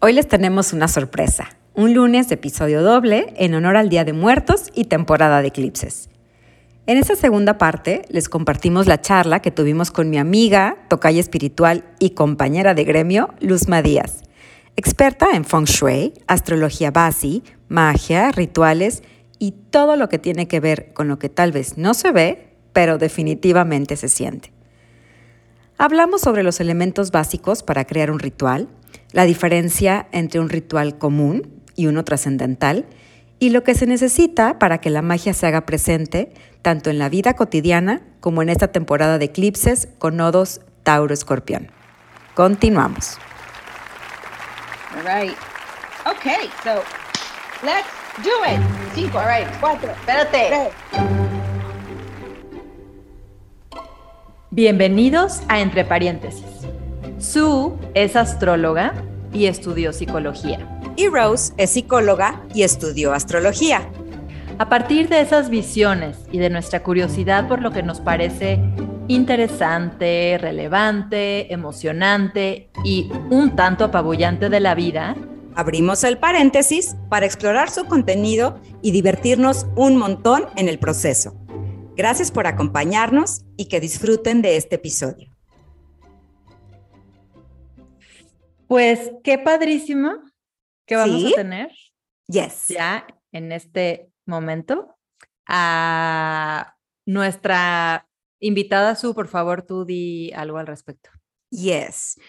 Hoy les tenemos una sorpresa, un lunes de episodio doble en honor al Día de Muertos y temporada de eclipses. En esta segunda parte les compartimos la charla que tuvimos con mi amiga, tocaya espiritual y compañera de gremio, Luzma Díaz, experta en Feng Shui, astrología basi, magia, rituales y todo lo que tiene que ver con lo que tal vez no se ve, pero definitivamente se siente. Hablamos sobre los elementos básicos para crear un ritual, la diferencia entre un ritual común y uno trascendental, y lo que se necesita para que la magia se haga presente tanto en la vida cotidiana como en esta temporada de eclipses con nodos Tauro-Escorpión. Continuamos. All right. Okay, so let's do it. Cinco, all right, cuatro, espérate. Bienvenidos a Entre Paréntesis. Sue es astróloga y estudió psicología. Y Rose es psicóloga y estudió astrología. A partir de esas visiones y de nuestra curiosidad por lo que nos parece interesante, relevante, emocionante y un tanto apabullante de la vida, abrimos el paréntesis para explorar su contenido y divertirnos un montón en el proceso. Gracias por acompañarnos y que disfruten de este episodio. Pues qué padrísimo que vamos a tener. Yes. Ya en este momento a nuestra invitada Su, por favor, tú di algo al respecto. Yes.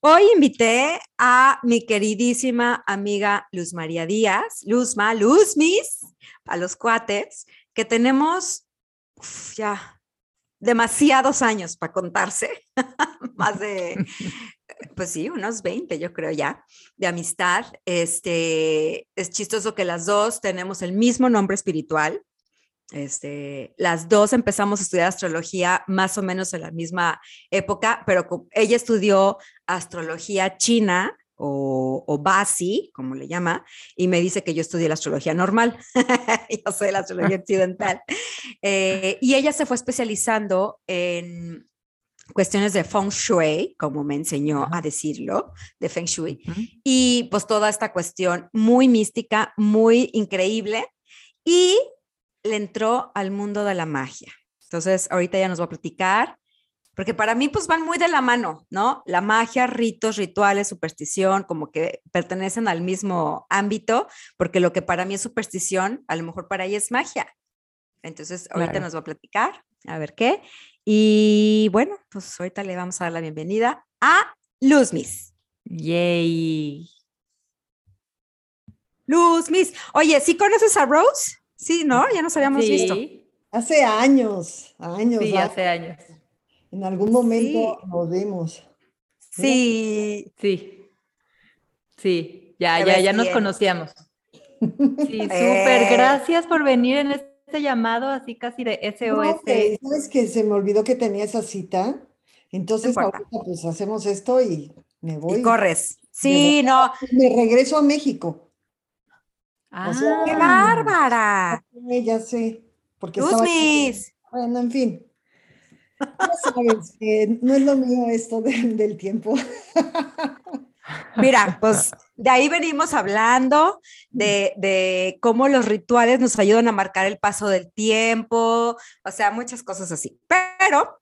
Hoy invité a mi queridísima amiga Luz María Díaz, Luzma, Luzmis, a los cuates, que tenemos ya demasiados años para contarse, más de, pues sí, unos 20, yo creo ya, de amistad. Este, es chistoso que las dos tenemos el mismo nombre espiritual. Este, las dos empezamos a estudiar astrología más o menos en la misma época, pero ella estudió astrología china o, o, Basi, como le llama, y me dice que yo estudié la astrología normal, yo soy la astrología occidental. Eh, y ella se fue especializando en cuestiones de feng shui, como me enseñó a decirlo, de feng shui, y pues toda esta cuestión muy mística, muy increíble, y le entró al mundo de la magia. Entonces, ahorita ya nos va a platicar porque para mí pues van muy de la mano, ¿no? La magia, ritos, rituales, superstición, como que pertenecen al mismo ámbito, porque lo que para mí es superstición, a lo mejor para ella es magia. Entonces, ahorita nos va a platicar, a ver qué. Y bueno, pues ahorita le vamos a dar la bienvenida a Luzmis. Yay. Luzmis. Oye, ¿sí conoces a Rose? Sí, ¿no? Ya nos habíamos visto. Hace años, años. Sí, hace años. En algún momento nos vimos. Sí. Sí. Sí, ya, ya, ya nos conocíamos. Sí, súper. Gracias por venir en este llamado así casi de SOS. ¿Sabes que se me olvidó que tenía esa cita? Entonces, ahorita pues hacemos esto y me voy. Y corres. Sí, no. Me regreso a México. ¡Ah! ¡Qué bárbara! Ya sé. Porque Luzmis. Bueno, en fin. Sabes que no es lo mío esto del tiempo. Mira, pues de ahí venimos hablando de, de, cómo los rituales nos ayudan a marcar el paso del tiempo, o sea, muchas cosas así. Pero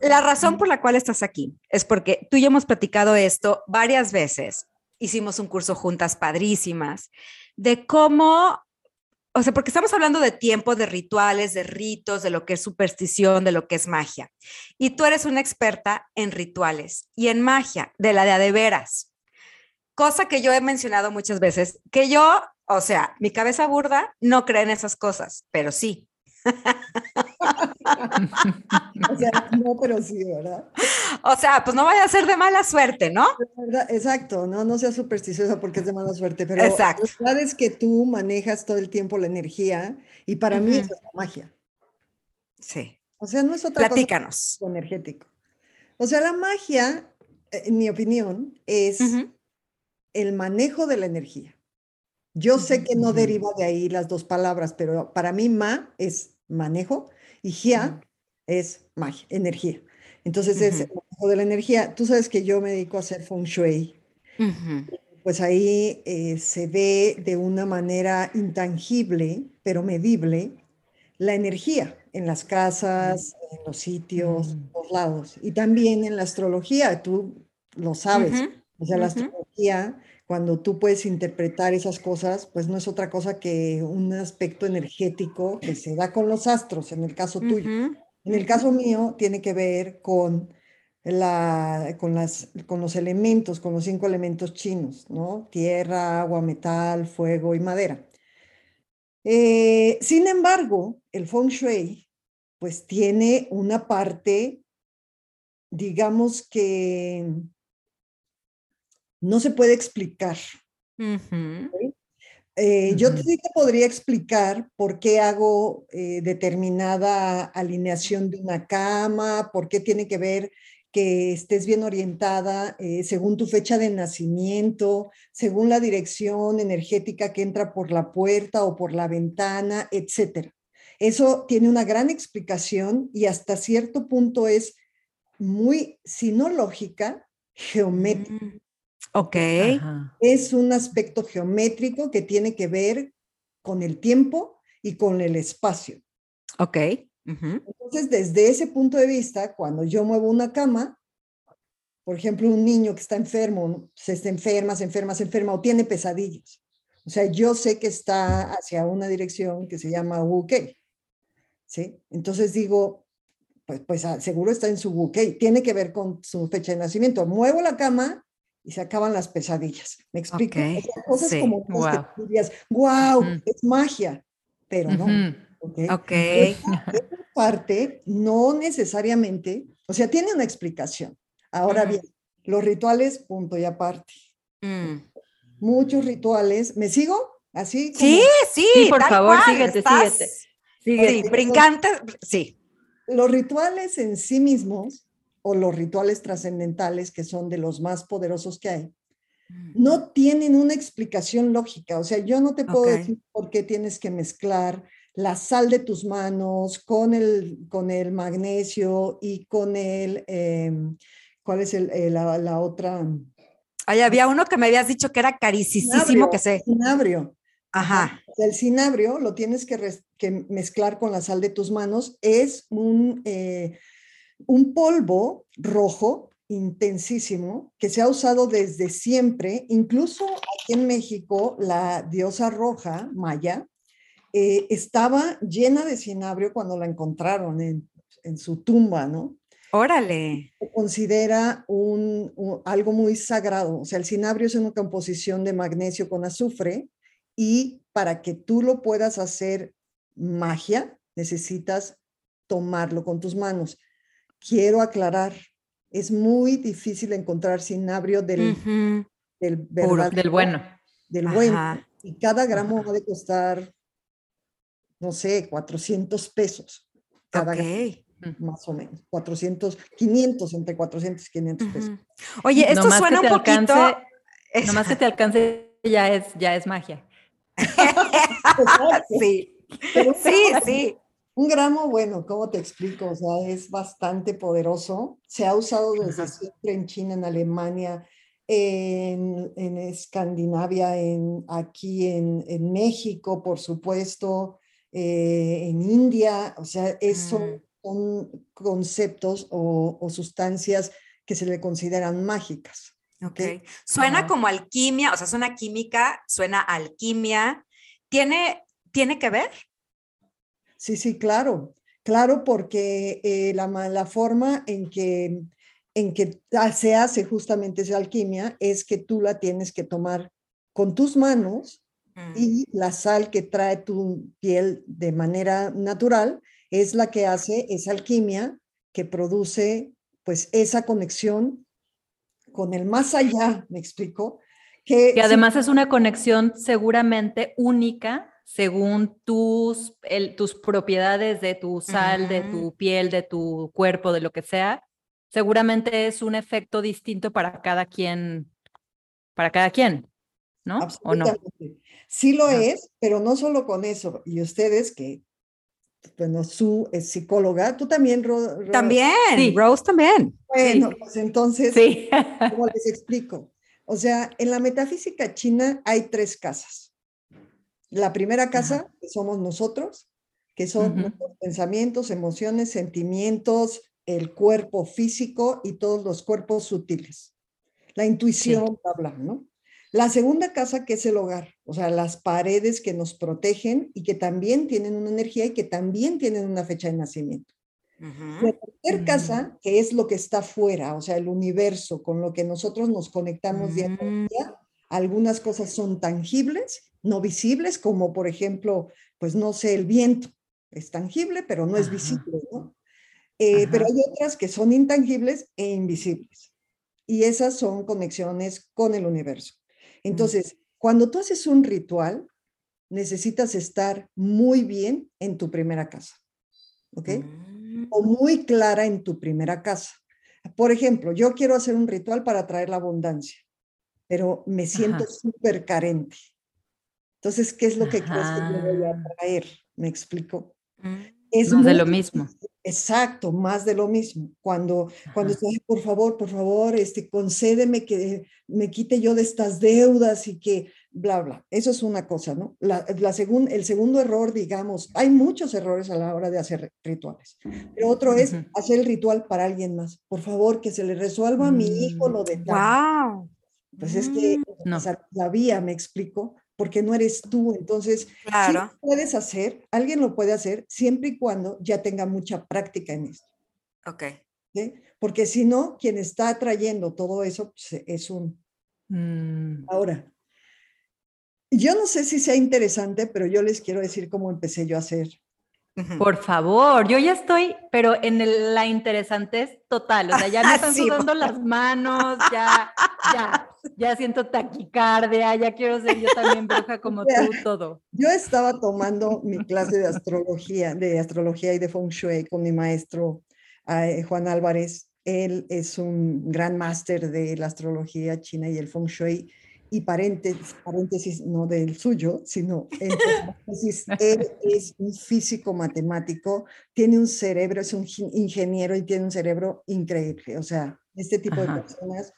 la razón por la cual estás aquí es porque tú y yo hemos platicado esto varias veces. Hicimos un curso juntas padrísimas de cómo o sea, porque estamos hablando de tiempo, de rituales, de ritos, de lo que es superstición, de lo que es magia. Y tú eres una experta en rituales y en magia, de la de a de veras. Cosa que yo he mencionado muchas veces, que yo, o sea, mi cabeza burda no cree en esas cosas, pero sí. o sea, no, pero sí, ¿verdad? O sea, pues no vaya a ser de mala suerte, ¿no? Exacto, no, no sea supersticiosa porque es de mala suerte, pero Exacto. la verdad es que tú manejas todo el tiempo la energía y para mí eso es la magia. Sí. O sea, no es otra Platícanos. cosa energético. O sea, la magia, eh, en mi opinión, es el manejo de la energía. Yo sé que no deriva de ahí las dos palabras, pero para mí ma es manejo y gia es magia, energía. Entonces es el manejo de la energía. Tú sabes que yo me dedico a hacer feng shui. pues ahí eh, se ve de una manera intangible, pero medible, la energía en las casas, en los sitios, en los lados. Y también en la astrología, tú lo sabes. O sea, la astrología, cuando tú puedes interpretar esas cosas, pues no es otra cosa que un aspecto energético que se da con los astros, en el caso tuyo. En el caso mío, tiene que ver con la, con, las, con los elementos, con los cinco elementos chinos, ¿no? Tierra, agua, metal, fuego y madera. Eh, sin embargo, el feng shui, pues tiene una parte, digamos que no se puede explicar. Eh, yo te, podría explicar por qué hago eh, determinada alineación de una cama, por qué tiene que ver que estés bien orientada eh, según tu fecha de nacimiento, según la dirección energética que entra por la puerta o por la ventana, etc. Eso tiene una gran explicación y hasta cierto punto es muy, si no lógica, geométrica. Ok. Es un aspecto geométrico que tiene que ver con el tiempo y con el espacio. Ok. Entonces, desde ese punto de vista, cuando yo muevo una cama, por ejemplo, un niño que está enfermo, se está enferma, se enferma, se enferma o tiene pesadillas. O sea, yo sé que está hacia una dirección que se llama UK. ¿Sí? Entonces digo, pues, pues ah, seguro está en su UK. Tiene que ver con su fecha de nacimiento. Muevo la cama y se acaban las pesadillas. ¿Me explico? cosas como wow. wow, es magia, pero no. Ok. parte no necesariamente, o sea, tiene una explicación. Ahora bien, los rituales, punto y aparte. Mm. Muchos rituales. ¿Me sigo? Así. Sí, sí, sí, por favor, síguete, síguete. Sí, brincante, sí. Los rituales en sí mismos, o los rituales trascendentales, que son de los más poderosos que hay, mm. no tienen una explicación lógica. O sea, yo no te puedo decir por qué tienes que mezclar la sal de tus manos con el, con el magnesio y con el, em, ¿cuál es el, eh, la, otra? Ahí había uno que me habías dicho que era carísimo que sé. Cinabrio. Ajá. El cinabrio lo tienes que, mezclar con la sal de tus manos. Es un, eh, un polvo rojo intensísimo que se ha usado desde siempre, incluso aquí en México, la diosa roja maya eh, estaba llena de cinabrio cuando la encontraron en, su tumba, ¿no? Órale. Se considera un, algo muy sagrado. O sea, el cinabrio es una composición de magnesio con azufre y para que tú lo puedas hacer magia, necesitas tomarlo con tus manos. Quiero aclarar, es muy difícil encontrar cinabrio del, del, del bueno. Del bueno. Y cada gramo va de costar no sé, 400 pesos cada más o menos, 400, 500, entre 400 y 500 pesos. Oye, esto suena un poquito... Alcance, nomás que te alcance ya es, ya es magia. sí, sí, sí. Un gramo, bueno, ¿cómo te explico? O sea, es bastante poderoso. Se ha usado desde siempre en China, en Alemania, en, en Escandinavia, en, aquí en, en México, por supuesto, eh, en India, o sea, eso mm. son conceptos o, sustancias que se le consideran mágicas. Ok. Suena como alquimia, o sea, suena química, suena alquimia. ¿Tiene, ¿tiene que ver? Sí, sí, claro. Claro, porque eh, la, la, forma en que, en que se hace justamente esa alquimia es que tú la tienes que tomar con tus manos Mm. y la sal que trae tu piel de manera natural es la que hace esa alquimia que produce pues esa conexión con el más allá, me explico. Que, además es una conexión seguramente única según tus, tus propiedades de tu sal, de tu piel, de tu cuerpo, de lo que sea. Seguramente es un efecto distinto para cada quien, para cada quien, ¿no? ¿O no? Sí lo es, pero no solo con eso. Y ustedes que, bueno, su es psicóloga, tú también, También, sí. Rose también. Bueno, pues entonces, sí. ¿cómo les explico? O sea, en la metafísica china hay tres casas. La primera casa, que somos nosotros, que son nuestros pensamientos, emociones, sentimientos, el cuerpo físico y todos los cuerpos sutiles. La intuición, bla, bla, ¿no? La segunda casa, que es el hogar, o sea, las paredes que nos protegen y que también tienen una energía y que también tienen una fecha de nacimiento. La tercera casa, que es lo que está fuera, o sea, el universo con lo que nosotros nos conectamos día a mm. día, algunas cosas son tangibles, no visibles, como por ejemplo, pues no sé, el viento. Es tangible, pero no es visible, ¿no? Eh, pero hay otras que son intangibles e invisibles. Y esas son conexiones con el universo. Mm. Entonces, cuando tú haces un ritual, necesitas estar muy bien en tu primera casa. ¿Ok? O mm. muy clara en tu primera casa. Por ejemplo, yo quiero hacer un ritual para traer la abundancia, pero me siento súper carente. Entonces, ¿qué es lo que crees que yo voy a traer? ¿Me explico? Mm. Es más de lo mismo. Exacto, más de lo mismo. Cuando, cuando estoy, por favor, por favor, este, concédeme que me quite yo de estas deudas y que bla, bla. Eso es una cosa, ¿no? La, la el segundo error, digamos, hay muchos errores a la hora de hacer rituales, pero otro es hacer el ritual para alguien más. Por favor, que se le resuelva a mi hijo lo de tal. ¡Wow! Pues es que mm, no. la vía, me explico, porque no eres tú. Entonces, claro. sí puedes hacer, alguien lo puede hacer siempre y cuando ya tenga mucha práctica en esto. Ok. Porque si no, quien está trayendo todo eso pues, es un... Mm. Ahora, yo no sé si sea interesante, pero yo les quiero decir cómo empecé yo a hacer por favor, yo ya estoy, pero en la interesante es total, o sea, ya me están sudando las manos, ya, ya, ya siento taquicardia, ya quiero ser yo también bruja como tú, todo. Yo estaba tomando mi clase de astrología, de astrología y de feng shui con mi maestro eh, Juan Álvarez. Él es un gran máster de la astrología china y el feng shui y paréntesis, paréntesis no del suyo, sino paréntesis, él es un físico matemático, tiene un cerebro, es un ingeniero y tiene un cerebro increíble. O sea, este tipo de personas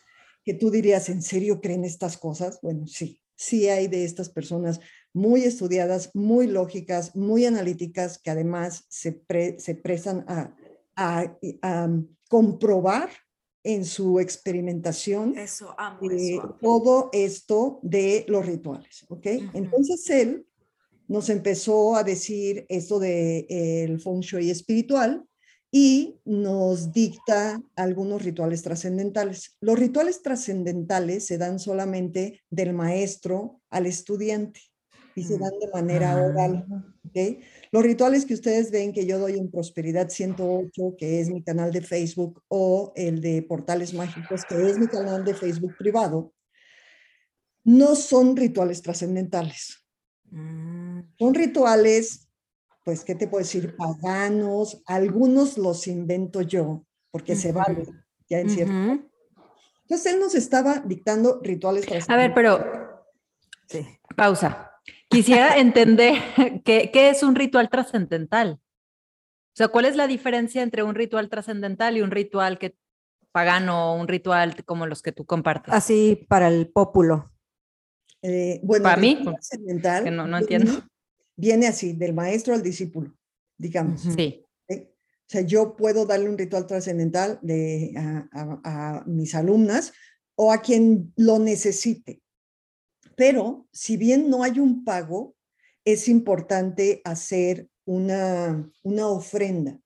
que tú dirías, ¿en serio creen estas cosas? Bueno, sí, sí hay de estas personas muy estudiadas, muy lógicas, muy analíticas, que además se, se prestan a, a, a comprobar en su experimentación eso, eh, todo esto de los rituales, ¿ok? Entonces él nos empezó a decir esto de el feng shui espiritual y nos dicta algunos rituales trascendentales. Los rituales trascendentales se dan solamente del maestro al estudiante y se mm. dan de manera oral. Ah. ¿okay? Los rituales que ustedes ven que yo doy en Prosperidad 108, que es mi canal de Facebook, o el de Portales Mágicos, que es mi canal de Facebook privado, no son rituales trascendentales. Mm. Son rituales, pues, ¿qué te puedo decir? Paganos. Algunos los invento yo, porque se vale, ya en cierto. Entonces, él nos estaba dictando rituales trascendentales. A ver, pero... Sí. Pausa. Quisiera entender qué, es un ritual trascendental. O sea, ¿cuál es la diferencia entre un ritual trascendental y un ritual que pagano, un ritual como los que tú compartes? Así para el pópulo. Eh, bueno, para mí, trascendental que no, no entiendo. Viene, así, del maestro al discípulo, digamos. Sí. O sea, yo puedo darle un ritual trascendental a mis alumnas o a quien lo necesite. Pero si bien no hay un pago, es importante hacer una, una ofrenda.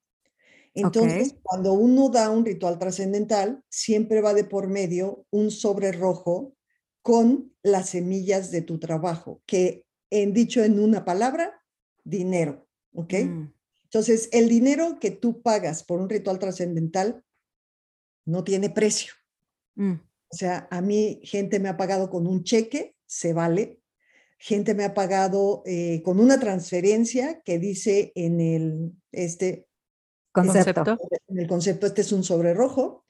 Entonces, cuando uno da un ritual trascendental, siempre va de por medio un sobre rojo con las semillas de tu trabajo, que en dicho en una palabra, dinero, ¿ok? Mm. Entonces, el dinero que tú pagas por un ritual trascendental no tiene precio. Mm. O sea, a mí gente me ha pagado con un cheque se vale. Gente me ha pagado eh, con una transferencia que dice en el, este, concepto. En el concepto, este es un sobre rojo.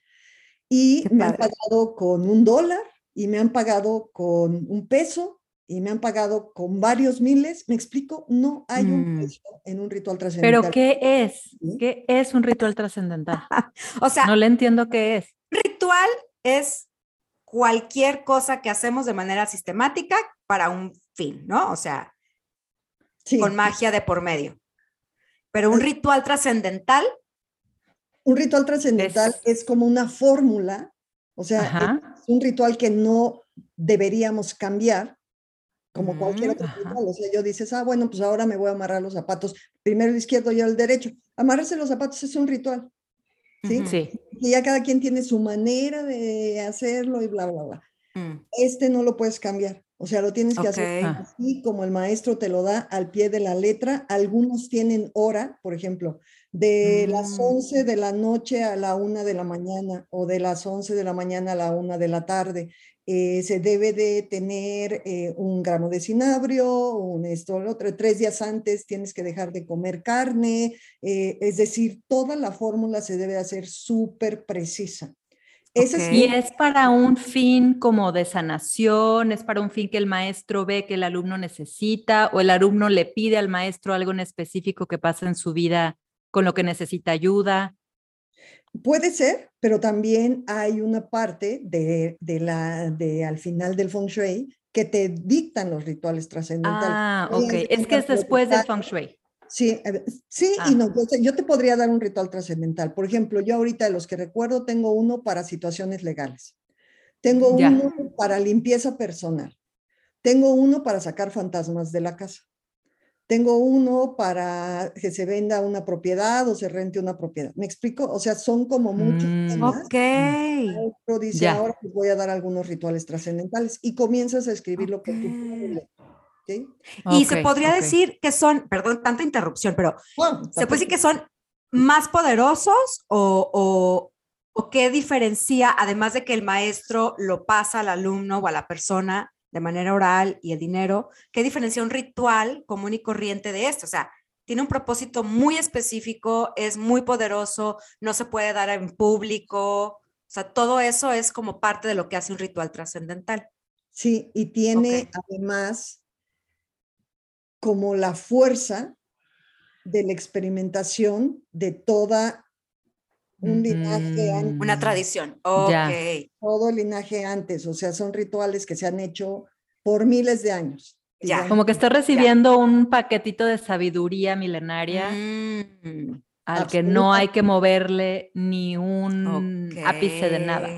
Y me han pagado con un dólar y me han pagado con un peso y me han pagado con varios miles. ¿Me explico? No hay un mm. en un ritual trascendental. ¿Pero qué es? ¿Qué es un ritual trascendental? o sea, no le entiendo qué es. Ritual es cualquier cosa que hacemos de manera sistemática para un fin, ¿no? O sea, con magia de por medio. Pero un ritual trascendental. Un ritual trascendental es... como una fórmula, o sea, es un ritual que no deberíamos cambiar, como cualquier otro ritual. O sea, yo dices, ah, bueno, pues ahora me voy a amarrar los zapatos, primero el izquierdo y el derecho. Amarrarse los zapatos es un ritual. ¿sí? sí. Y ya cada quien tiene su manera de hacerlo y bla, bla, bla. Mm. Este no lo puedes cambiar. O sea, lo tienes que hacer así como el maestro te lo da al pie de la letra. Algunos tienen hora, por ejemplo, de las 11 mm. de la noche a la 1 de la mañana o de las 11 de la mañana a la 1 de la tarde. Eh, se debe de tener eh, un gramo de cinabrio, un esto, otro. Tres días antes tienes que dejar de comer carne. Eh, es decir, toda la fórmula se debe hacer súper precisa. Y es para un fin como de sanación, es para un fin que el maestro ve que el alumno necesita o el alumno le pide al maestro algo en específico que pasa en su vida con lo que necesita ayuda. Puede ser, pero también hay una parte de, de la, de al final del feng shui que te dictan los rituales trascendentales. Ah, ok. Es que es después del feng shui. Sí, sí y ah. no. Yo te podría dar un ritual trascendental. Por ejemplo, yo ahorita de los que recuerdo tengo uno para situaciones legales. Tengo uno para limpieza personal. Tengo uno para sacar fantasmas de la casa. Tengo uno para que se venda una propiedad o se rente una propiedad. ¿Me explico? O sea, son como muchos mm, temas. Ok. dice, ahora les voy a dar algunos rituales trascendentales y comienzas a escribir lo que tú y se podría decir que son, perdón, tanta interrupción, pero se puede decir que son más poderosos o, o, qué diferencia, además de que el maestro lo pasa al alumno o a la persona de manera oral y el dinero, qué diferencia un ritual común y corriente de esto? O sea, tiene un propósito muy específico, es muy poderoso, no se puede dar en público, o sea, todo eso es como parte de lo que hace un ritual trascendental. Sí, y tiene además como la fuerza de la experimentación de toda un linaje antes. Una tradición. Todo linaje antes, o sea, son rituales que se han hecho por miles de años. Ya. Como que está recibiendo un paquetito de sabiduría milenaria mm. al que no hay que moverle ni un ápice de nada.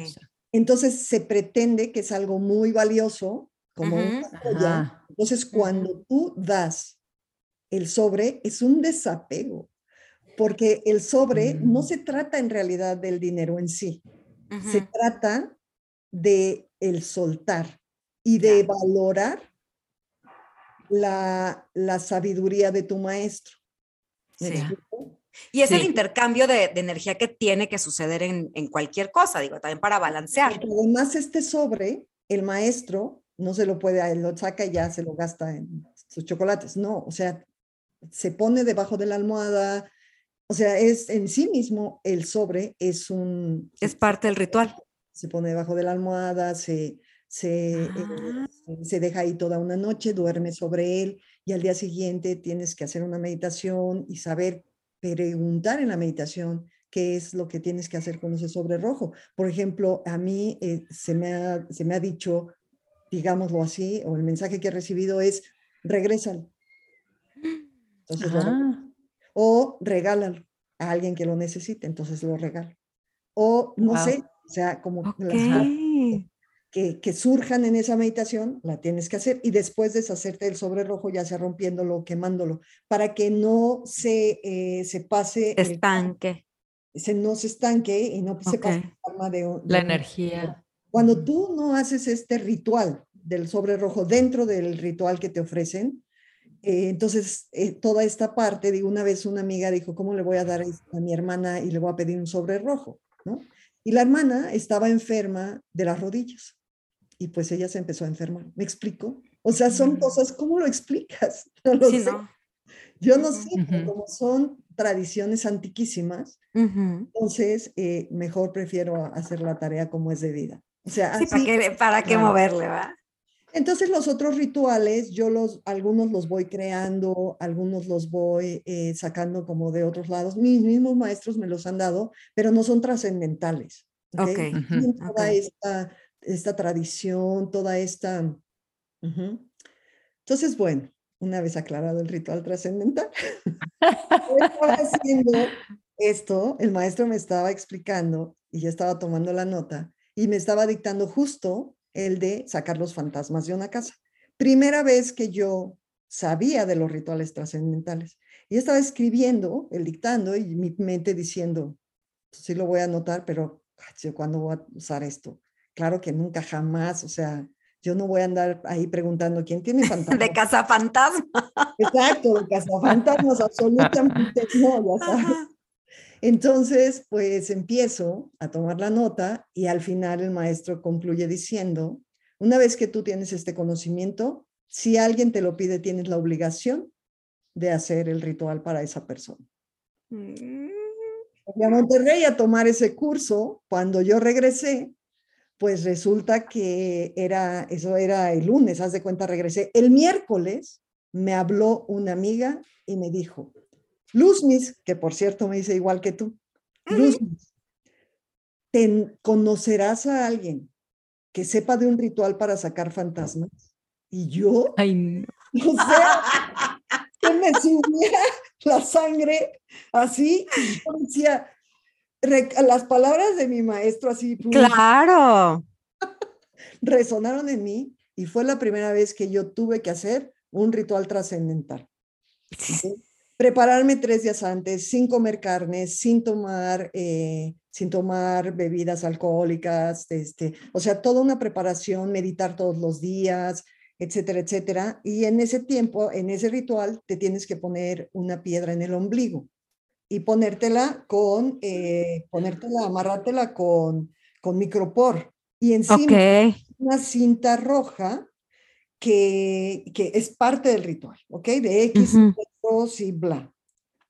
Entonces se pretende que es algo muy valioso, como una entonces, cuando tú das el sobre, es un desapego, porque el sobre no mm. se trata en realidad del dinero en sí, se trata de el soltar y de valorar la, sabiduría de tu maestro. Y es el intercambio de, energía que tiene que suceder en, en, cualquier cosa, digo, también para balancear. además, este sobre, el maestro no se lo puede, lo saca y ya se lo gasta en sus chocolates. No, o sea, se pone debajo de la almohada. O sea, es en sí mismo el sobre es un... Es parte del ritual. Se pone debajo de la almohada, se, se, eh, ah. se deja ahí toda una noche, duerme sobre él y al día siguiente tienes que hacer una meditación y saber preguntar en la meditación qué es lo que tienes que hacer con ese sobre rojo. Por ejemplo, a mí eh, se, me ha, se me ha dicho digámoslo así, o el mensaje que he recibido es, regrésalo. Entonces, ah. O regálalo a alguien que lo necesite, entonces lo regalo. O no sé, o sea, como que, que, surjan en esa meditación, la tienes que hacer y después deshacerte del sobre rojo, ya sea rompiéndolo o quemándolo, para que no se, eh, se pase. Estanque. se, no se estanque y no se pase de, la energía. Cuando tú no haces este ritual del sobre rojo dentro del ritual que te ofrecen, eh, entonces eh, toda esta parte, de una vez una amiga dijo, ¿cómo le voy a dar a mi hermana y le voy a pedir un sobre rojo? ¿no? Y la hermana estaba enferma de las rodillas y pues ella se empezó a enfermar. ¿Me explico? O sea, son cosas, ¿cómo lo explicas? No lo sé. Yo no sé, como son tradiciones antiquísimas, entonces eh, mejor prefiero hacer la tarea como es debida. O sea, ¿para qué, para qué moverle, va? Entonces los otros rituales, yo los, algunos los voy creando, algunos los voy eh, sacando como de otros lados. Mis mismos maestros me los han dado, pero no son trascendentales. Ok. Toda esta esta tradición, toda esta... Entonces, bueno, una vez aclarado el ritual trascendental, estaba haciendo esto, el maestro me estaba explicando y yo estaba tomando la nota y me estaba dictando justo el de sacar los fantasmas de una casa. Primera vez que yo sabía de los rituales trascendentales. Y estaba escribiendo, el dictando, y mi mente diciendo, sí lo voy a anotar, pero ¿cuándo voy a usar esto? Claro que nunca, jamás, o sea, yo no voy a andar ahí preguntando quién tiene fantasmas. De casa fantasma. Exacto, de casa fantasmas, absolutamente no, ya sabes. Entonces, pues empiezo a tomar la nota y al final el maestro concluye diciendo, una vez que tú tienes este conocimiento, si alguien te lo pide, tienes la obligación de hacer el ritual para esa persona. Mm. Fui a Monterrey a tomar ese curso. Cuando yo regresé, pues resulta que era, eso era el lunes, haz de cuenta, regresé. El miércoles me habló una amiga y me dijo, Luzmis, que por cierto me dice igual que tú, Luzmis, ¿te conocerás a alguien que sepa de un ritual para sacar fantasmas? Y yo, Ay, o sea, que me subía la sangre así, y yo decía, las palabras de mi maestro así. Claro. Resonaron en mí y fue la primera vez que yo tuve que hacer un ritual trascendental. Prepararme tres días antes, sin comer carne, sin tomar, eh, sin tomar bebidas alcohólicas, este, o sea, toda una preparación, meditar todos los días, etcétera, etcétera. Y en ese tiempo, en ese ritual, te tienes que poner una piedra en el ombligo y ponértela con, eh, ponértela, amarrártela con, con micropor. Y encima una cinta roja que, que, es parte del ritual, ¿ok? De X, y bla.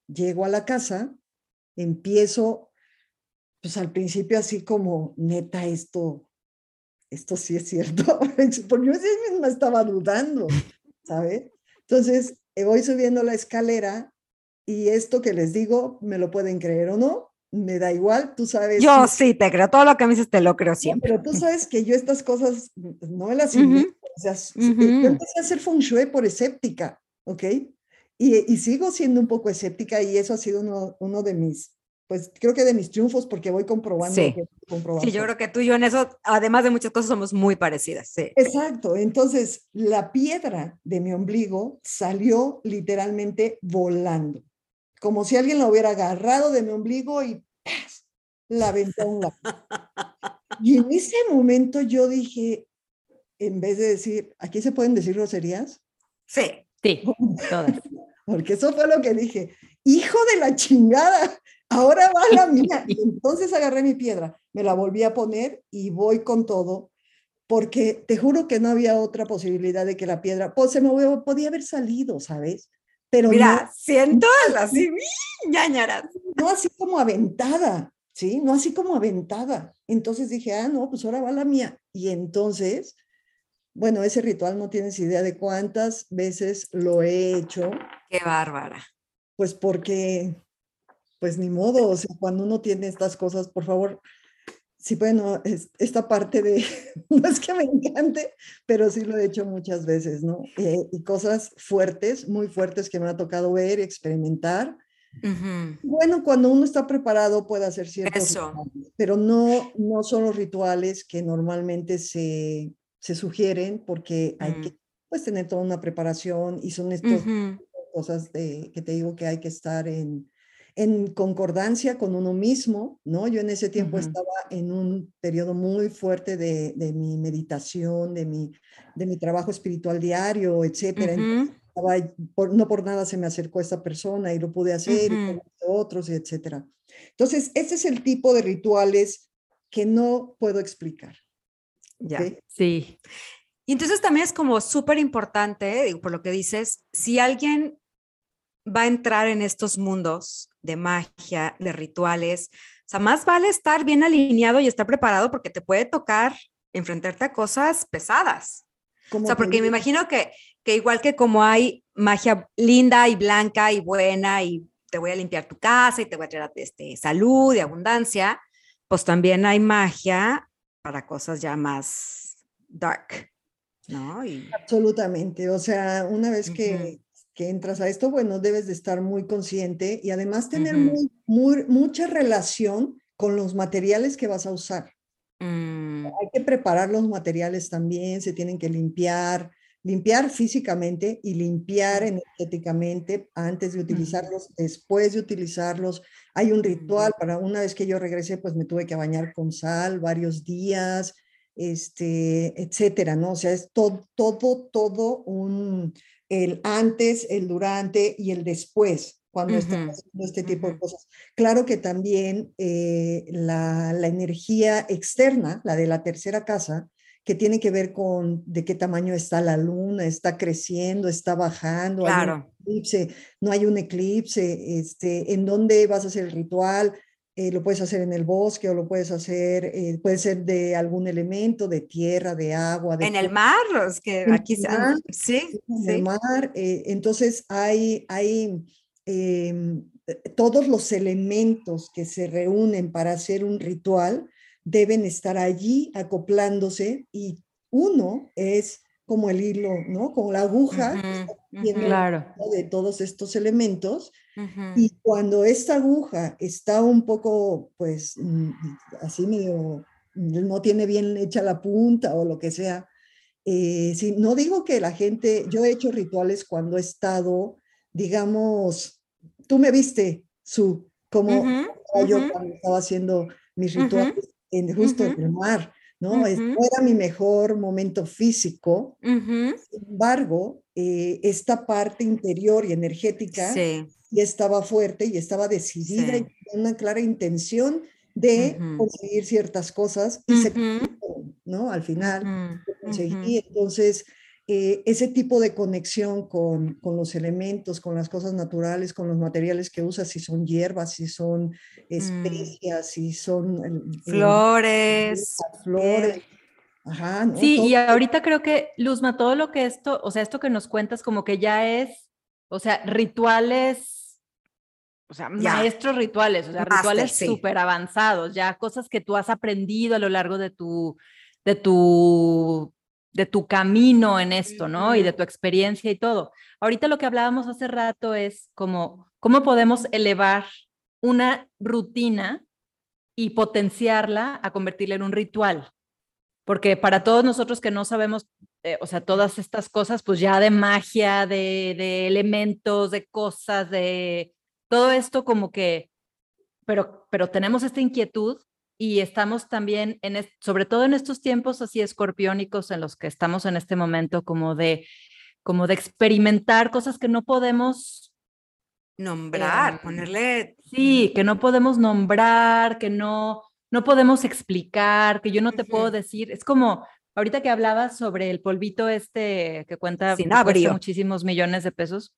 Llego a la casa, empiezo, pues al principio así como, neta, esto, esto sí es cierto, porque yo misma estaba dudando, ¿sabes? Entonces, eh, voy subiendo la escalera y esto que les digo, me lo pueden creer o no, me da igual, tú sabes. Yo sí te creo, todo lo que me dices te lo creo siempre. pero tú sabes que yo estas cosas no las invento, o sea, yo empecé a hacer feng shui por escéptica, ¿ok? Y, y, sigo siendo un poco escéptica y eso ha sido uno, uno de mis pues creo que de mis triunfos porque voy comprobando. Sí. sí, yo creo que tú y yo en eso, además de muchas cosas, somos muy parecidas. Sí. Exacto. Entonces, la piedra de mi ombligo salió literalmente volando, como si alguien la hubiera agarrado de mi ombligo y la aventó a un lado. Y en ese momento yo dije, en vez de decir, ¿aquí se pueden decir groserías? Sí, sí, todas. Porque eso fue lo que dije, hijo de la chingada, ahora va la mía. Y entonces agarré mi piedra, me la volví a poner y voy con todo, porque te juro que no había otra posibilidad de que la piedra, pues se me podía haber salido, ¿sabes? Pero Mira, no, siento así, ñañaras. No así como aventada, ¿sí? No así como aventada. Entonces dije, ah, no, pues ahora va la mía. Y entonces, bueno, ese ritual no tienes idea de cuántas veces lo he hecho. Qué bárbara. Pues porque pues ni modo, o sea, cuando uno tiene estas cosas, por favor, sí, bueno, esta parte de, no es que me encante, pero sí lo he hecho muchas veces, ¿no? Eh, y cosas fuertes, muy fuertes que me ha tocado ver y experimentar. Bueno, cuando uno está preparado puede hacer ciertos pero no, no son los rituales que normalmente se, se sugieren porque hay que pues, tener toda una preparación y son estas cosas de, que te digo que hay que estar en, en concordancia con uno mismo, ¿no? Yo en ese tiempo estaba en un periodo muy fuerte de, de, mi meditación, de mi, de mi trabajo espiritual diario, etcétera. no por nada se me acercó esta persona y lo pude hacer, y otros, etcétera. Entonces, ese es el tipo de rituales que no puedo explicar. Ya, sí. Y entonces también es como súper importante, por lo que dices, si alguien va a entrar en estos mundos de magia, de rituales. O sea, más vale estar bien alineado y estar preparado porque te puede tocar enfrentarte a cosas pesadas. O sea, porque me imagino que, que igual que como hay magia linda y blanca y buena y te voy a limpiar tu casa y te voy a traer este, salud y abundancia, pues también hay magia para cosas ya más dark, ¿no? Absolutamente. O sea, una vez que, que, entras a esto, bueno, debes de estar muy consciente y además tener muy, muy, mucha relación con los materiales que vas a usar. Mm. Hay que preparar los materiales también, se tienen que limpiar, limpiar físicamente y limpiar energéticamente antes de utilizarlos, después de utilizarlos. Hay un ritual para una vez que yo regresé, pues me tuve que bañar con sal varios días, este, etcétera, ¿no? O sea, es todo, todo, todo un, el antes, el durante y el después cuando estamos haciendo este tipo de cosas. Claro que también eh, la, la, energía externa, la de la tercera casa, que tiene que ver con de qué tamaño está la luna, está creciendo, está bajando, claro. hay un eclipse, no hay un eclipse, este, en dónde vas a hacer el ritual, eh, lo puedes hacer en el bosque o lo puedes hacer, eh, puede ser de algún elemento, de tierra, de agua. De en el mar, los que aquí se sí, en el mar. Eh, entonces hay, hay em, todos los elementos que se reúnen para hacer un ritual deben estar allí acoplándose y uno es como el hilo, ¿no? Como la aguja claro. de todos estos elementos. Y cuando esta aguja está un poco, pues, mm, así medio, no tiene bien hecha la punta o lo que sea, eh, no digo que la gente, yo he hecho rituales cuando he estado, digamos, tú me viste, Su, como yo cuando estaba haciendo mis rituales en, justo en el mar, ¿no? era mi mejor momento físico, sin embargo, eh, esta parte interior y energética y estaba fuerte y estaba decidida y con una clara intención de conseguir ciertas cosas y se ¿no? Al final, conseguí. Entonces, eh, ese tipo de conexión con, con, los elementos, con las cosas naturales, con los materiales que usas, si son hierbas, si son mm. especias, si son eh, flores. flores. Ajá, Sí, y ahorita creo que, Luzma, todo lo que esto, o sea, esto que nos cuentas como que ya es, o sea, rituales, o sea, maestros rituales, o sea, rituales súper avanzados, ya cosas que tú has aprendido a lo largo de tu, de tu de tu camino en esto, ¿no? Y de tu experiencia y todo. Ahorita lo que hablábamos hace rato es como cómo podemos elevar una rutina y potenciarla a convertirla en un ritual. Porque para todos nosotros que no sabemos, eh, o sea, todas estas cosas, pues ya de magia, de, de elementos, de cosas, de todo esto como que, pero, pero tenemos esta inquietud y estamos también, en, sobre todo en estos tiempos así escorpiónicos en los que estamos en este momento, como de, como de experimentar cosas que no podemos nombrar, em, ponerle... Sí, que no podemos nombrar, que no, no podemos explicar, que yo no te puedo decir. Es como, ahorita que hablabas sobre el polvito este que cuenta muchísimos millones de pesos,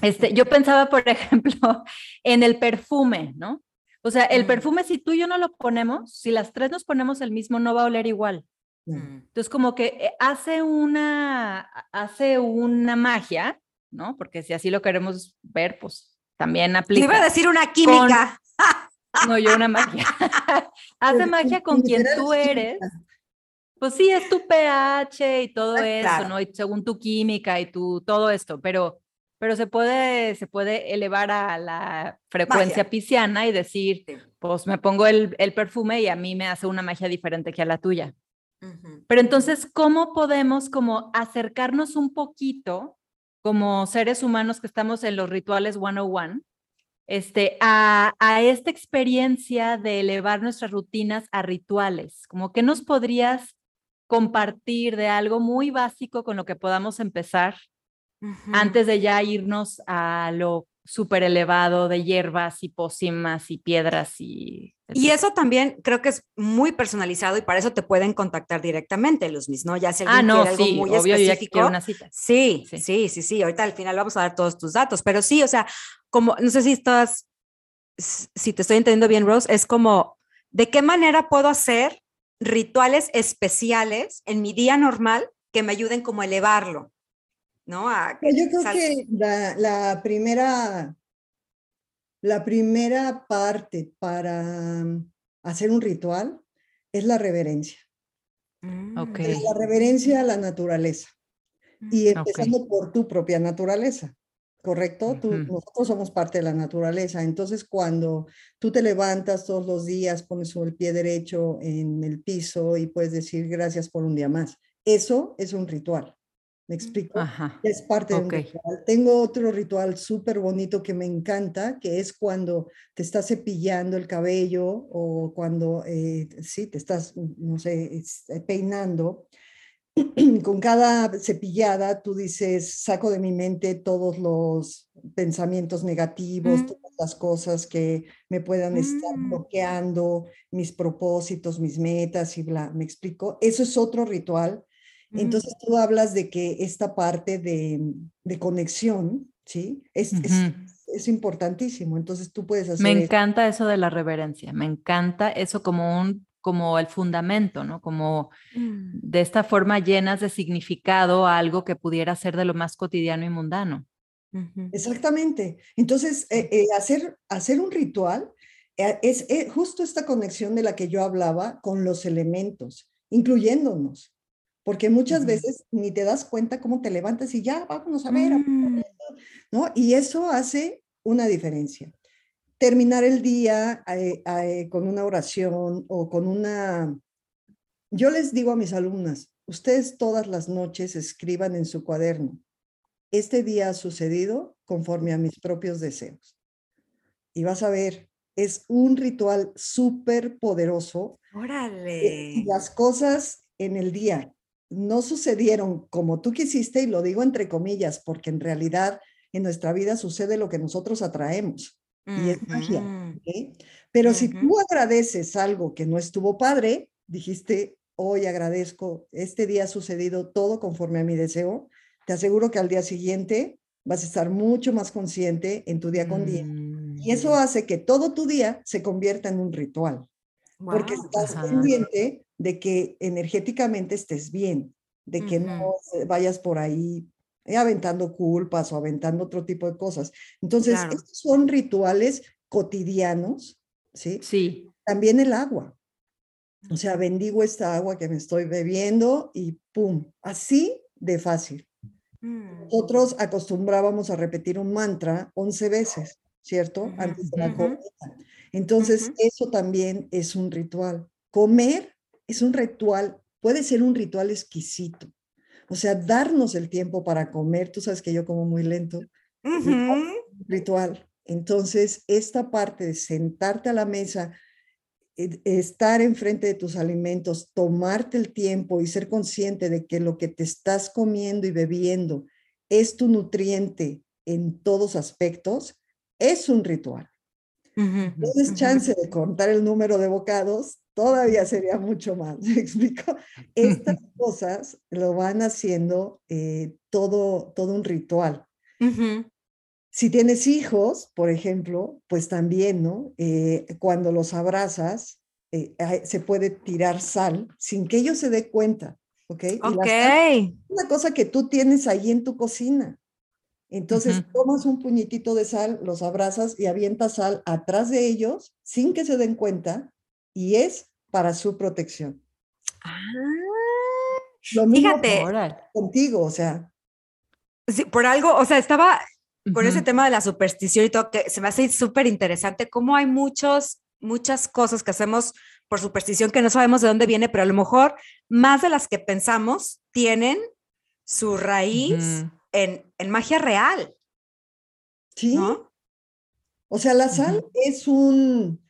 este, yo pensaba, por ejemplo, en el perfume, ¿no? O sea, el mm. perfume, si tú y yo no lo ponemos, si las tres nos ponemos el mismo, no va a oler igual. Mm. Entonces, como que eh, hace una, hace una magia, ¿no? Porque si así lo queremos ver, pues también aplica. iba a decir una química. No, yo una magia. hace magia con quien tú eres. Pues sí, es tu pH y todo ah, eso, ¿no? Y según tu química y tu todo esto, pero pero se puede, se puede elevar a la frecuencia pisciana y decir, pues me pongo el, el, perfume y a mí me hace una magia diferente que a la tuya. Pero entonces, ¿cómo podemos como acercarnos un poquito como seres humanos que estamos en los rituales 101 este, a, a esta experiencia de elevar nuestras rutinas a rituales? Como que nos podrías compartir de algo muy básico con lo que podamos empezar antes de ya irnos a lo súper elevado de hierbas y pócimas y piedras y... Y eso también creo que es muy personalizado y para eso te pueden contactar directamente, Luzmis, ¿no? Ya si ah, alguien ah, no, quiere algo muy obvio, específico. una cita. Sí, sí, sí, sí, sí, Ahorita al final vamos a dar todos tus datos, pero sí, o sea, como, no sé si estás, si te estoy entendiendo bien, Rose, es como, ¿de qué manera puedo hacer rituales especiales en mi día normal que me ayuden como a elevarlo? ¿No? Pues yo creo que la, primera, la primera parte para hacer un ritual es la reverencia. Mm. Ok. La reverencia a la naturaleza. Y Ok. empezando por tu propia naturaleza, ¿correcto? Tú- nosotros somos parte de la naturaleza. Entonces, cuando tú te levantas todos los días, pones el pie derecho en el piso y puedes decir gracias por un día más. Eso es un ritual. ¿Me explico? Ajá. Es parte de un ritual. Tengo otro ritual súper bonito que me encanta, que es cuando te estás cepillando el cabello o cuando, eh, sí, te estás, no sé, eh, peinando. Con cada cepillada tú dices, saco de mi mente todos los pensamientos negativos, Mm. todas las cosas que me puedan estar Mm. bloqueando, mis propósitos, mis metas y bla, ¿me explico? Eso es otro ritual. Entonces tú hablas de que esta parte de, de conexión, ¿sí? Es, es- Ujú. es importantísimo. Entonces tú puedes hacer Me eso. encanta eso de la reverencia, me encanta eso como un, como el fundamento, ¿no? Como Mm. de esta forma llenas de significado a algo que pudiera ser de lo más cotidiano y mundano. Exactamente. Entonces, eh, eh, hacer, hacer un ritual eh, es eh, justo esta conexión de la que yo hablaba con los elementos, incluyéndonos. Porque muchas Ujú. veces ni te das cuenta cómo te levantas y ya, vámonos a ver, a Mm. ¿no? Y eso hace una diferencia. Terminar el día eh, eh, con una oración o con una... Yo les digo a mis alumnas, ustedes todas las noches escriban en su cuaderno, este día ha sucedido conforme a mis propios deseos. Y vas a ver, es un ritual súper poderoso. eh, Órale. y las cosas en el día no sucedieron como tú quisiste, y lo digo entre comillas, porque en realidad en nuestra vida sucede lo que nosotros atraemos. y es magia. Pero si tú agradeces algo que no estuvo padre, dijiste, hoy agradezco, este día ha sucedido todo conforme a mi deseo, te aseguro que al día siguiente vas a estar mucho más consciente en tu día con día. Y eso Mm. hace que todo tu día se convierta en un ritual porque Guau. estás Ajá. pendiente de que energéticamente estés bien, de que no eh, vayas por ahí aventando culpas o aventando otro tipo de cosas. Entonces, Claro. estos son rituales cotidianos, ¿sí? Sí, También el agua. O sea, bendigo esta agua que me estoy bebiendo y pum, así de fácil. Mm. Nosotros acostumbrábamos a repetir un mantra 11 veces, ¿cierto? Antes de la ujú. comida. Entonces, eso también es un ritual. Comer es un ritual, puede ser un ritual exquisito. O sea, darnos el tiempo para comer. Tú sabes que yo como muy lento. Ritual. Entonces, esta parte de sentarte a la mesa, eh, estar enfrente de tus alimentos, tomarte el tiempo y ser consciente de que lo que te estás comiendo y bebiendo es tu nutriente en todos aspectos, es un ritual. Ujú. Tienes Ujú. chance de contar el número de bocados, todavía sería mucho más. ¿Me explico? Estas cosas lo van haciendo eh, todo, todo un ritual. Si tienes hijos, por ejemplo, pues también, ¿no? Eh, cuando los abrazas, eh, se puede tirar sal sin que ellos se den cuenta, ¿ok? Y la Ok. sal es una cosa que tú tienes ahí en tu cocina. Entonces, Ujú. tomas un puñitito de sal, los abrazas y avientas sal atrás de ellos sin que se den cuenta y es para su protección. Ah, Lo mismo Fíjate, contigo, o sea, sí, por algo, o sea, estaba con ese Ujú. tema de la superstición y todo, que se me hace súper interesante cómo hay muchos, muchas cosas que hacemos por superstición que no sabemos de dónde viene, pero a lo mejor más de las que pensamos tienen su raíz Ujú. En, en magia real, sí. ¿no? O sea, la sal es un,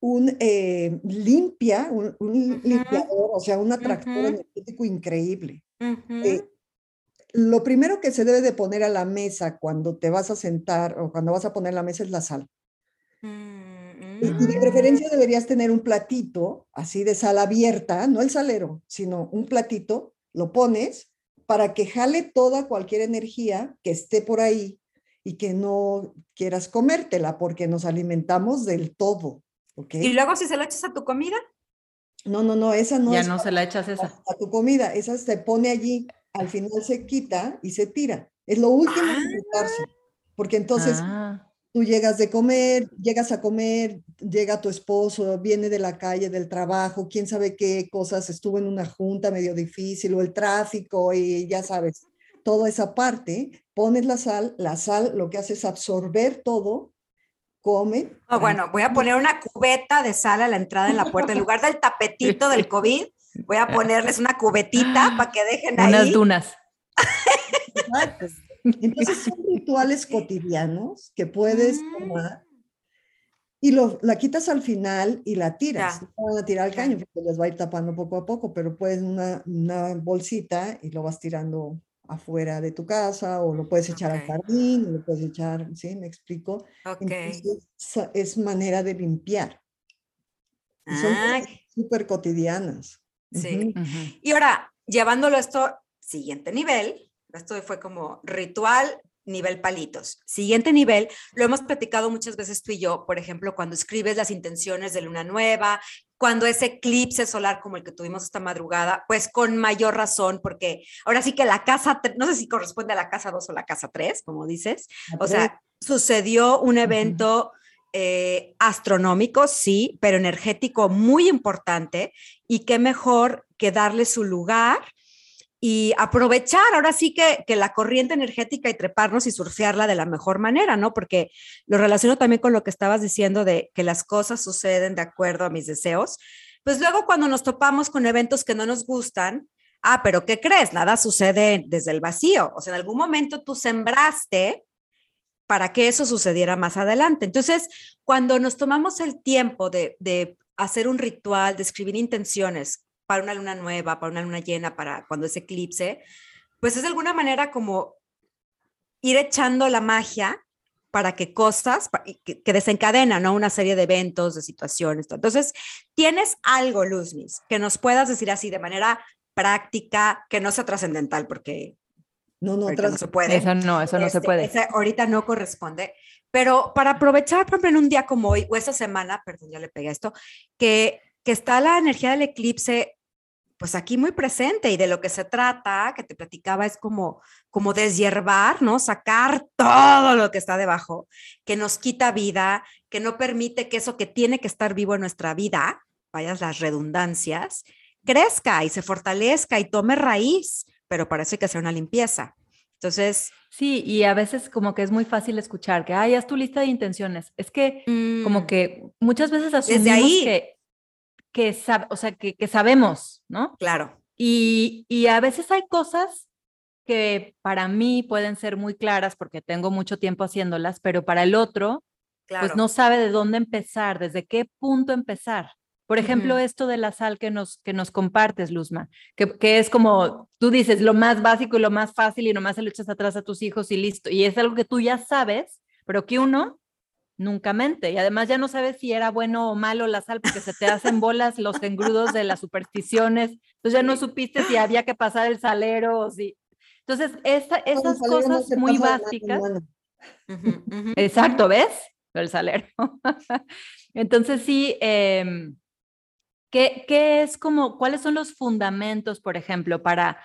un eh, limpia, un, limpiador, o sea, un atractor energético increíble. Eh, lo primero que se debe de poner a la mesa cuando te vas a sentar o cuando vas a poner la mesa es la sal. Mm, Y, y de mm. preferencia deberías tener un platito así de sal abierta, no el salero, sino un platito, lo pones para que jale toda cualquier energía que esté por ahí y que no quieras comértela, porque nos alimentamos del todo, ¿ok? Y luego si se lo echas a tu comida, No, no, no, esa no ya es no se la echas esa. a tu comida, esa se pone allí, al final se quita y se tira. Es lo último Ah. en quitarse, porque entonces Ah, tú llegas de comer, llegas a comer, llega tu esposo, viene de la calle, del trabajo, quién sabe qué cosas, estuvo en una junta medio difícil o el tráfico y ya sabes, toda esa parte, pones la sal, la sal lo que hace es absorber todo, come. Oh, bueno, voy a poner una cubeta de sal a la entrada en la puerta, en lugar del tapetito del COVID, voy a ponerles una cubetita para que dejen ahí. Unas dunas. Entonces son rituales cotidianos que puedes mm. tomar y lo, la quitas al final y la tiras. No van a tirar al caño porque les va a ir tapando poco a poco, pero puedes una, una bolsita y lo vas tirando afuera de tu casa o lo puedes echar al jardín, o lo puedes echar, ¿sí? Me explico. Entonces, es manera de limpiar. son súper cotidianas. Sí. Y ahora, llevándolo a esto, siguiente nivel, esto fue como ritual nivel palitos. Siguiente nivel, lo hemos platicado muchas veces tú y yo, por ejemplo, cuando escribes las intenciones de luna nueva, cuando ese eclipse solar como el que tuvimos esta madrugada, pues con mayor razón, porque ahora sí que la casa, no sé si corresponde a la casa 2 o la casa 3, como dices, o sea, sucedió un evento... Eh, astronómico, sí, pero energético muy importante y qué mejor que darle su lugar y aprovechar ahora sí que, que, la corriente energética y treparnos y surfearla de la mejor manera, ¿no? Porque lo relaciono también con lo que estabas diciendo de que las cosas suceden de acuerdo a mis deseos. Pues luego cuando nos topamos con eventos que no nos gustan, ah, pero ¿qué crees? Nada sucede desde el vacío. O sea, en algún momento tú sembraste para que eso sucediera más adelante. Entonces, cuando nos tomamos el tiempo de, de hacer un ritual, de escribir intenciones para una luna nueva, para una luna llena, para cuando es eclipse, pues es de alguna manera como ir echando la magia para que cosas que, desencadenan ¿no? una serie de eventos, de situaciones. Entonces, ¿tienes algo, Luzmis, que nos puedas decir así de manera práctica, que no sea trascendental, porque no, no, no se puede. Eso no, eso no se este, puede. ahorita no corresponde. Pero para aprovechar, por ejemplo, en un día como hoy, o esta semana, perdón, ya le pegué esto, que, que está la energía del eclipse pues aquí muy presente y de lo que se trata, que te platicaba, es como, como deshiervar, ¿no? Sacar todo lo que está debajo, que nos quita vida, que no permite que eso que tiene que estar vivo en nuestra vida, vayas las redundancias, crezca y se fortalezca y tome raíz, pero parece que sea una limpieza. Entonces... Sí, y a veces como que es muy fácil escuchar que, ay, haz tu lista de intenciones. Es que como mm. que muchas veces asumimos ahí, que que, o sea, que, que, sabemos, ¿no? Claro. Y, y a veces hay cosas que para mí pueden ser muy claras porque tengo mucho tiempo haciéndolas, pero para el otro, pues no sabe de dónde empezar, desde qué punto empezar. Por ejemplo, esto de la sal que nos, que nos compartes, Luzma, que, que, es como, tú dices, lo más básico y lo más fácil y nomás se lo echas atrás a tus hijos y listo. Y es algo que tú ya sabes, pero que uno nunca mente. Y además ya no sabes si era bueno o malo la sal porque se te hacen bolas los engrudos de las supersticiones. Entonces ya no supiste si había que pasar el salero o si... Entonces, esa, esas cosas muy básicas. Exacto, ¿ves? El salero. Entonces sí, em, ¿qué, ¿qué es como, cuáles son los fundamentos, por ejemplo, para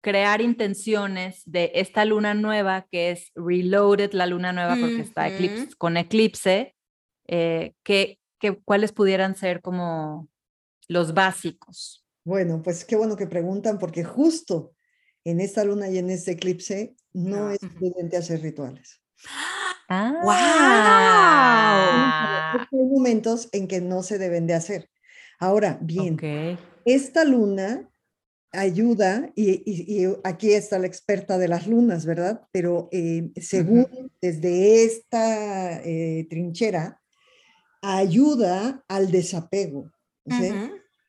crear intenciones de esta luna nueva que es reloaded la luna nueva porque está eclipse, con eclipse, eh, que, cuáles pudieran ser como los básicos. Bueno, pues qué bueno que preguntan porque justo en esta luna y en este eclipse no, es prudente hacer rituales. ¡Ah! Hay momentos en que no se deben de hacer. Ahora, bien, esta luna ayuda, y, aquí está la experta de las lunas, ¿verdad? Pero eh, según desde esta eh, trinchera, ayuda al desapego.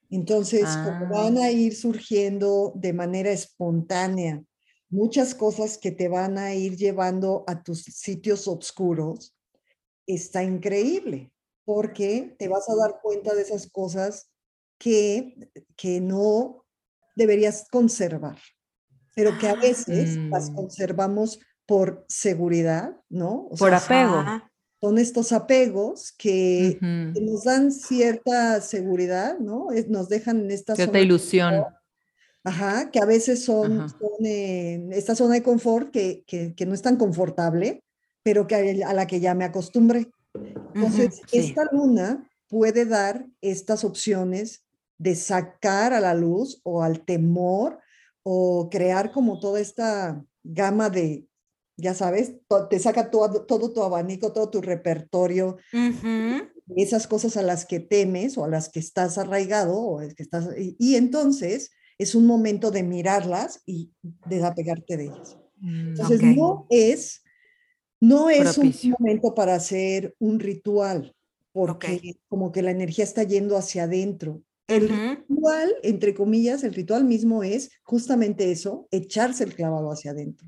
Entonces, como van a ah. ir surgiendo de manera espontánea muchas cosas que te van a ir llevando a tus sitios oscuros, está increíble, porque te vas a dar cuenta de esas cosas que, que no deberías conservar, pero que a veces las mm. conservamos por seguridad, ¿no? por apego. Son estos apegos que, nos dan cierta seguridad, ¿no? Nos dejan en esta cierta ilusión. Ajá, que a veces son, esta zona de confort que, que, no es tan confortable, pero que a la que ya me acostumbré. Entonces, esta luna puede dar estas opciones de sacar a la luz o al temor o crear como toda esta gama de, ya sabes, te saca todo, todo tu abanico, todo tu repertorio, esas cosas a las que temes o a las que estás arraigado o que estás, y, entonces es un momento de mirarlas y desapegarte de ellas. Mm, entonces no es, no es un momento para hacer un ritual, porque como que la energía está yendo hacia adentro. El ritual, entre comillas, el ritual mismo es justamente eso, echarse el clavado hacia adentro.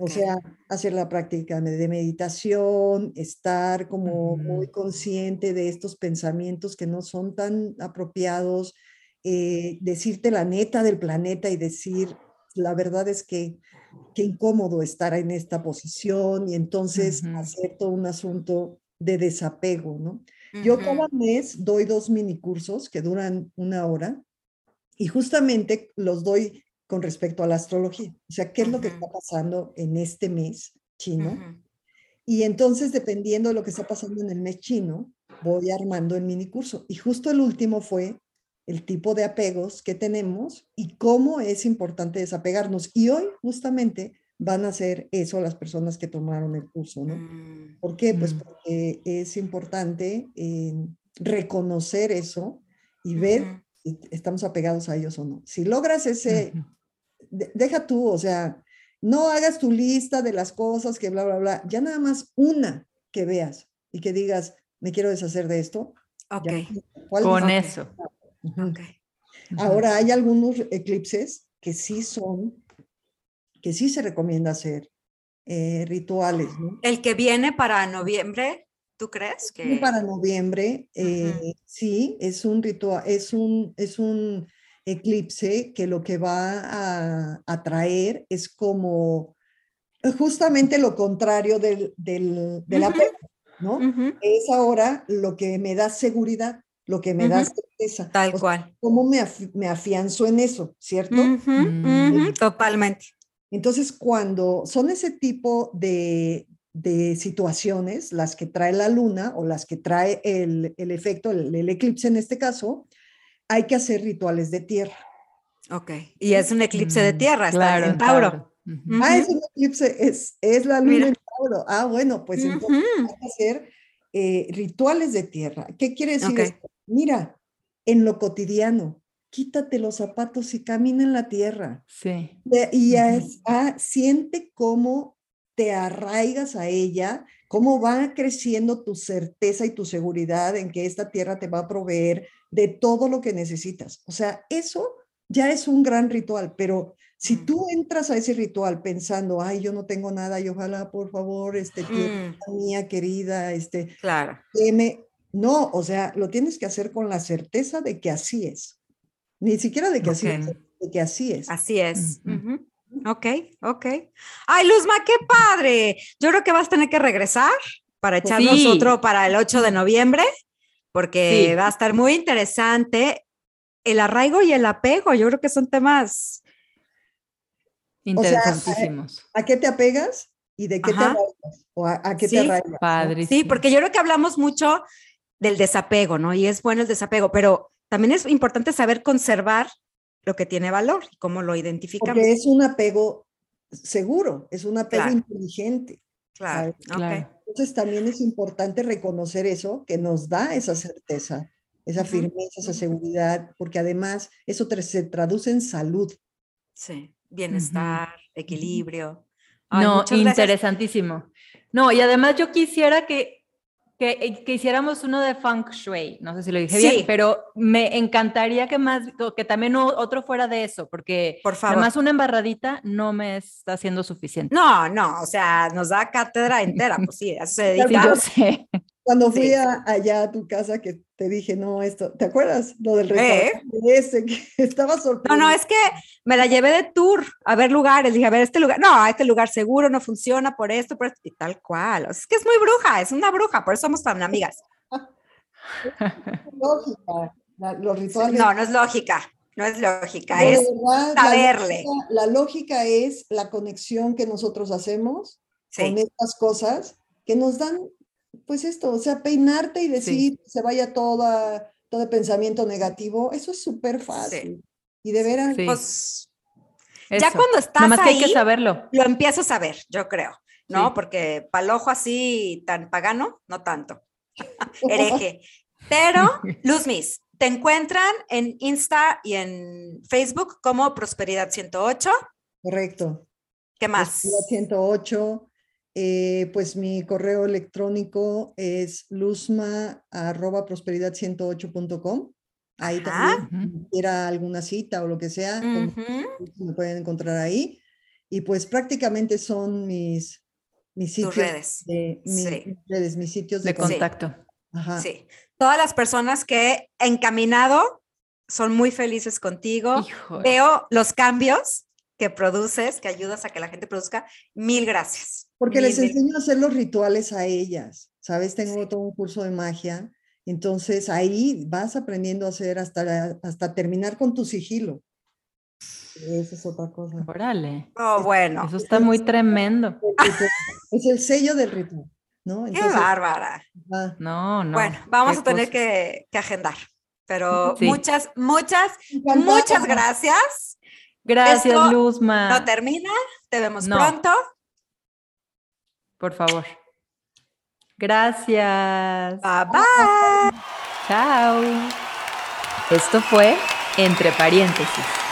O sea, hacer la práctica de meditación, estar como muy consciente de estos pensamientos que no son tan apropiados, eh, decirte la neta del planeta y decir, la verdad es que qué incómodo estar en esta posición y entonces hacer todo un asunto de desapego, ¿no? Yo cada mes doy dos mini cursos que duran una hora y justamente los doy con respecto a la astrología. O sea, ¿qué es lo que está pasando en este mes chino? Y entonces, dependiendo de lo que está pasando en el mes chino, voy armando el mini curso. Y justo el último fue el tipo de apegos que tenemos y cómo es importante desapegarnos. Y hoy justamente van a hacer eso las personas que tomaron el curso, ¿no? Mm, ¿Por qué? Pues mm. porque es importante eh, reconocer eso y ver si estamos apegados a ellos o no. Si logras ese, deja tú, o sea, no hagas tu lista de las cosas que bla, bla, bla, ya nada más una que veas y que digas, me quiero deshacer de esto. Ok. Con eso. Ahora hay algunos eclipses que sí son, que sí se recomienda hacer eh, rituales. El que viene para noviembre, ¿tú crees? Que... Para noviembre, eh, sí, es un ritual, es un, es un eclipse que lo que va a, traer es como justamente lo contrario del, del, de la ¿no? Es ahora lo que me da seguridad, lo que me da certeza. Tal cual. ¿Cómo me, me, afianzo en eso, cierto? Totalmente. Entonces, cuando son ese tipo de, de, situaciones, las que trae la luna o las que trae el, el efecto, el, el, eclipse en este caso, hay que hacer rituales de tierra. Ok, y es un eclipse de mm, tierra, está en Tauro. Ah, es un eclipse, es, es la luna en Tauro. Ah, bueno, pues entonces hay que hacer eh, rituales de tierra. ¿Qué quiere decir Mira, en lo cotidiano, quítate los zapatos y camina en la tierra. Sí. Y ah, siente cómo te arraigas a ella, cómo va creciendo tu certeza y tu seguridad en que esta tierra te va a proveer de todo lo que necesitas. O sea, eso ya es un gran ritual, pero si tú entras a ese ritual pensando, ay, yo no tengo nada y ojalá, por favor, este, tierra mm. mía querida, este, claro. no, o sea, lo tienes que hacer con la certeza de que así es. Ni siquiera de que así es, de que así es. Así es. Ok, ok. Ay, Luzma, qué padre. Yo creo que vas a tener que regresar para echarnos otro para el 8 de noviembre porque va a estar muy interesante el arraigo y el apego. Yo creo que son temas interesantísimos. ¿a, qué te apegas y de qué te arraigas? ¿O a, qué te arraigas? Sí, porque yo creo que hablamos mucho del desapego, ¿no? Y es bueno el desapego, pero también es importante saber conservar lo que tiene valor y cómo lo identificamos. Porque es un apego seguro, es un apego inteligente. Claro, claro. Entonces también es importante reconocer eso, que nos da esa certeza, esa firmeza, esa seguridad, porque además eso se traduce en salud. Sí, bienestar, equilibrio. no, interesantísimo. No, y además yo quisiera que eh, que, hiciéramos uno de Feng Shui, no sé si lo dije bien, pero me encantaría que más, que también otro fuera de eso, porque Por favor. además una embarradita no me está haciendo suficiente. No, no, o sea, nos da cátedra entera, pues sí, eso se dedica. Sí, sé. Cuando fui allá a tu casa que te dije, no, esto, ¿te acuerdas? Lo del restaurante ese, que estaba sorprendido. No, no, es que me la llevé de tour a ver lugares, dije, a ver, este lugar, no, este lugar seguro no funciona por esto, por esto, y tal cual. es que es muy bruja, es una bruja, por eso somos tan amigas. lógica, los rituales. No, no es lógica. No es lógica, es saberle. La lógica, es la conexión que nosotros hacemos con estas cosas que nos dan, pues esto, o sea, peinarte y decir, se vaya toda, todo pensamiento negativo, eso es súper fácil. Y de veras, pues, ya cuando estás Nada más que hay que saberlo. Lo empiezas a ver, yo creo, ¿no? Porque palojo así tan pagano, no tanto. Hereje. Pero, Luzmis, te encuentran en Insta y en Facebook como Prosperidad 108. Correcto. ¿Qué más? Prosperidad 108. Eh, pues mi correo electrónico es luzma.prosperidad108.com. Ahí también, si quiera alguna cita o lo que sea, me pueden encontrar ahí. Y pues prácticamente son mis, mis sitios. redes. De, mis, redes, mis sitios de, contacto. Sí. Todas las personas que encaminado son muy felices contigo. Veo los cambios que produces, que ayudas a que la gente produzca. Mil gracias. Porque les enseño a hacer los rituales a ellas. Sabes, tengo todo un curso de magia. Entonces ahí vas aprendiendo a hacer hasta, hasta terminar con tu sigilo. Esa es otra cosa. Órale. Oh, bueno. Eso está muy tremendo. Es el sello del ritual. ¿no? Qué bárbara. No, no. Bueno, vamos a tener que, agendar. Pero muchas, muchas, muchas gracias. Gracias, Luzma. No termina. Te vemos pronto. Por favor. Gracias. Bye bye. Chao. Esto fue Entre Paréntesis.